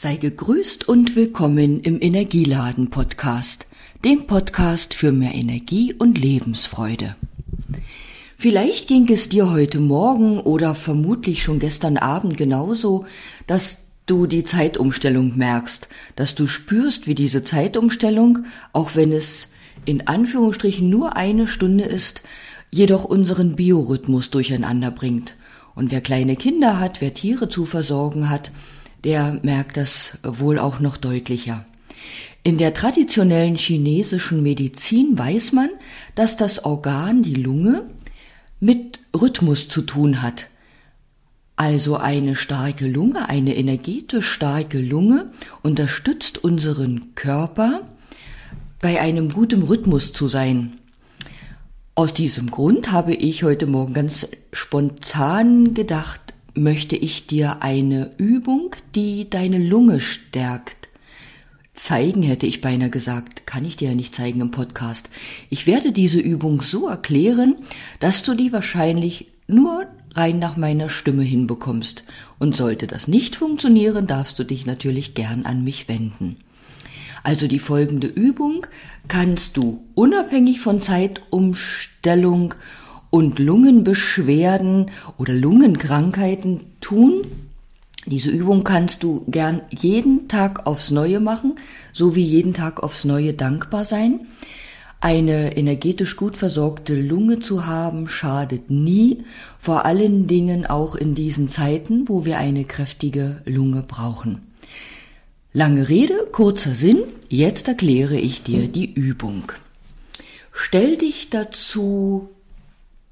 Sei gegrüßt und willkommen im Energieladen Podcast, dem Podcast für mehr Energie und Lebensfreude. Vielleicht ging es dir heute Morgen oder vermutlich schon gestern Abend genauso, dass du die Zeitumstellung merkst, dass du spürst, wie diese Zeitumstellung, auch wenn es in Anführungsstrichen nur eine Stunde ist, jedoch unseren Biorhythmus durcheinander bringt. Und wer kleine Kinder hat, wer Tiere zu versorgen hat, der merkt das wohl auch noch deutlicher. In der traditionellen chinesischen Medizin weiß man, dass das Organ, die Lunge, mit Rhythmus zu tun hat. Also eine starke Lunge, eine energetisch starke Lunge unterstützt unseren Körper bei einem guten Rhythmus zu sein. Aus diesem Grund habe ich heute Morgen ganz spontan gedacht, möchte ich dir eine Übung, die deine Lunge stärkt, zeigen, hätte ich beinahe gesagt, kann ich dir ja nicht zeigen im Podcast. Ich werde diese Übung so erklären, dass du die wahrscheinlich nur rein nach meiner Stimme hinbekommst. Und sollte das nicht funktionieren, darfst du dich natürlich gern an mich wenden. Also die folgende Übung kannst du unabhängig von Zeitumstellung und Lungenbeschwerden oder Lungenkrankheiten tun. Diese Übung kannst du gern jeden Tag aufs Neue machen, so wie jeden Tag aufs Neue dankbar sein. Eine energetisch gut versorgte Lunge zu haben, schadet nie, vor allen Dingen auch in diesen Zeiten, wo wir eine kräftige Lunge brauchen. Lange Rede, kurzer Sinn, jetzt erkläre ich dir die Übung. Stell dich dazu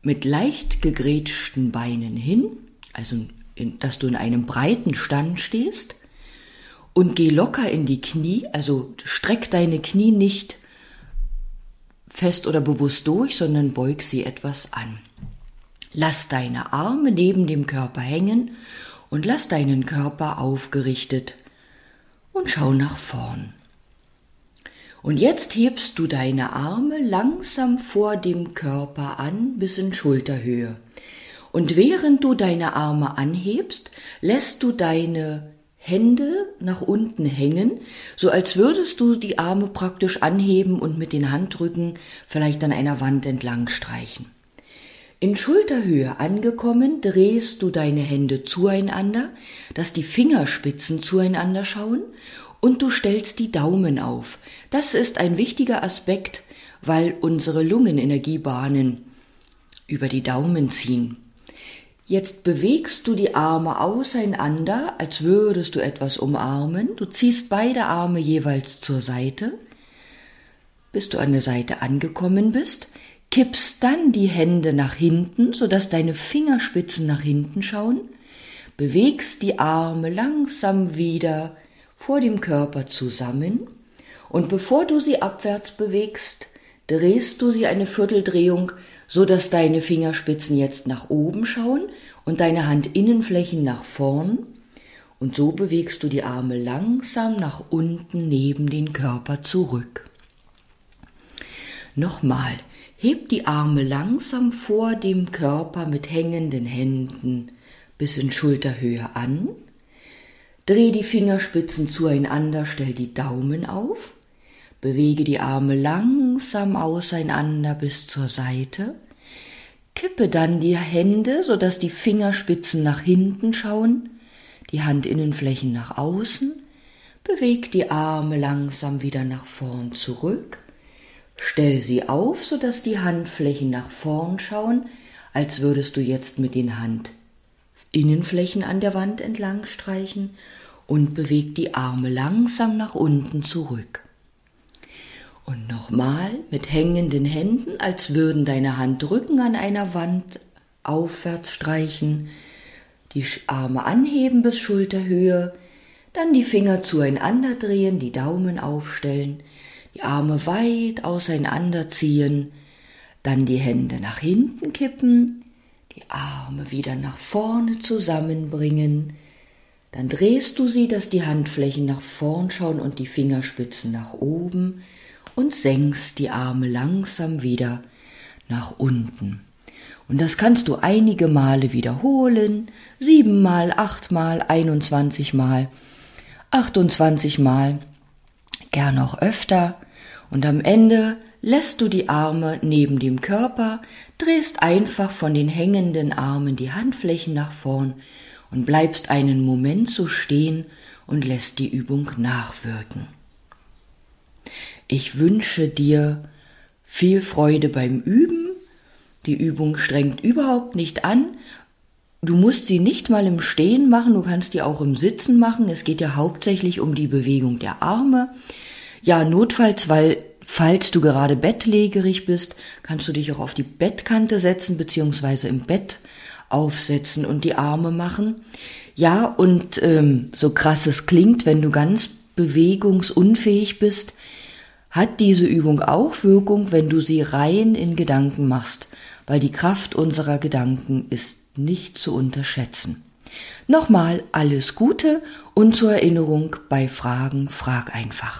mit leicht gegrätschten Beinen hin, also in, dass du in einem breiten Stand stehst und geh locker in die Knie, also streck deine Knie nicht fest oder bewusst durch, sondern beug sie etwas an. Lass deine Arme neben dem Körper hängen und lass deinen Körper aufgerichtet und schau nach vorn. Und jetzt hebst du deine Arme langsam vor dem Körper an bis in Schulterhöhe. Und während du deine Arme anhebst, lässt du deine Hände nach unten hängen, so als würdest du die Arme praktisch anheben und mit den Handrücken vielleicht an einer Wand entlang streichen. In Schulterhöhe angekommen, drehst du deine Hände zueinander, dass die Fingerspitzen zueinander schauen und du stellst die Daumen auf. Das ist ein wichtiger Aspekt, weil unsere Lungenenergiebahnen über die Daumen ziehen. Jetzt bewegst du die Arme auseinander, als würdest du etwas umarmen. Du ziehst beide Arme jeweils zur Seite, bis du an der Seite angekommen bist, kippst dann die Hände nach hinten, sodass deine Fingerspitzen nach hinten schauen, bewegst die Arme langsam wieder vor dem Körper zusammen. Und bevor du sie abwärts bewegst, drehst du sie eine Vierteldrehung, so dass deine Fingerspitzen jetzt nach oben schauen und deine Handinnenflächen nach vorn. Und so bewegst du die Arme langsam nach unten neben den Körper zurück. Nochmal, heb die Arme langsam vor dem Körper mit hängenden Händen bis in Schulterhöhe an Dreh die Fingerspitzen zueinander, stell die Daumen auf, bewege die Arme langsam auseinander bis zur Seite, kippe dann die Hände, sodass die Fingerspitzen nach hinten schauen, die Handinnenflächen nach außen, beweg die Arme langsam wieder nach vorn zurück, stell sie auf, sodass die Handflächen nach vorn schauen, als würdest du jetzt mit den Hand Innenflächen an der Wand entlang streichen und bewegt die Arme langsam nach unten zurück. Und nochmal mit hängenden Händen, als würden deine Handrücken an einer Wand aufwärts streichen, die Arme anheben bis Schulterhöhe, dann die Finger zueinander drehen, die Daumen aufstellen, die Arme weit auseinanderziehen, dann die Hände nach hinten kippen, die Arme wieder nach vorne zusammenbringen, dann drehst du sie, dass die Handflächen nach vorn schauen und die Fingerspitzen nach oben und senkst die Arme langsam wieder nach unten. Und das kannst du einige Male wiederholen, siebenmal, achtmal, einundzwanzigmal. 28 Mal, gern auch öfter. Und am Ende lässt du die Arme neben dem Körper, drehst einfach von den hängenden Armen die Handflächen nach vorn und bleibst einen Moment so stehen und lässt die Übung nachwirken. Ich wünsche dir viel Freude beim Üben. Die Übung strengt überhaupt nicht an. Du musst sie nicht mal im Stehen machen, du kannst die auch im Sitzen machen. Es geht ja hauptsächlich um die Bewegung der Arme. Ja, notfalls, weil falls du gerade bettlägerig bist, kannst du dich auch auf die Bettkante setzen beziehungsweise im Bett aufsetzen und die Arme machen. Ja, und ähm, so krass es klingt, wenn du ganz bewegungsunfähig bist, hat diese Übung auch Wirkung, wenn du sie rein in Gedanken machst, weil die Kraft unserer Gedanken ist nicht zu unterschätzen. Nochmal alles Gute und zur Erinnerung bei Fragen frag einfach.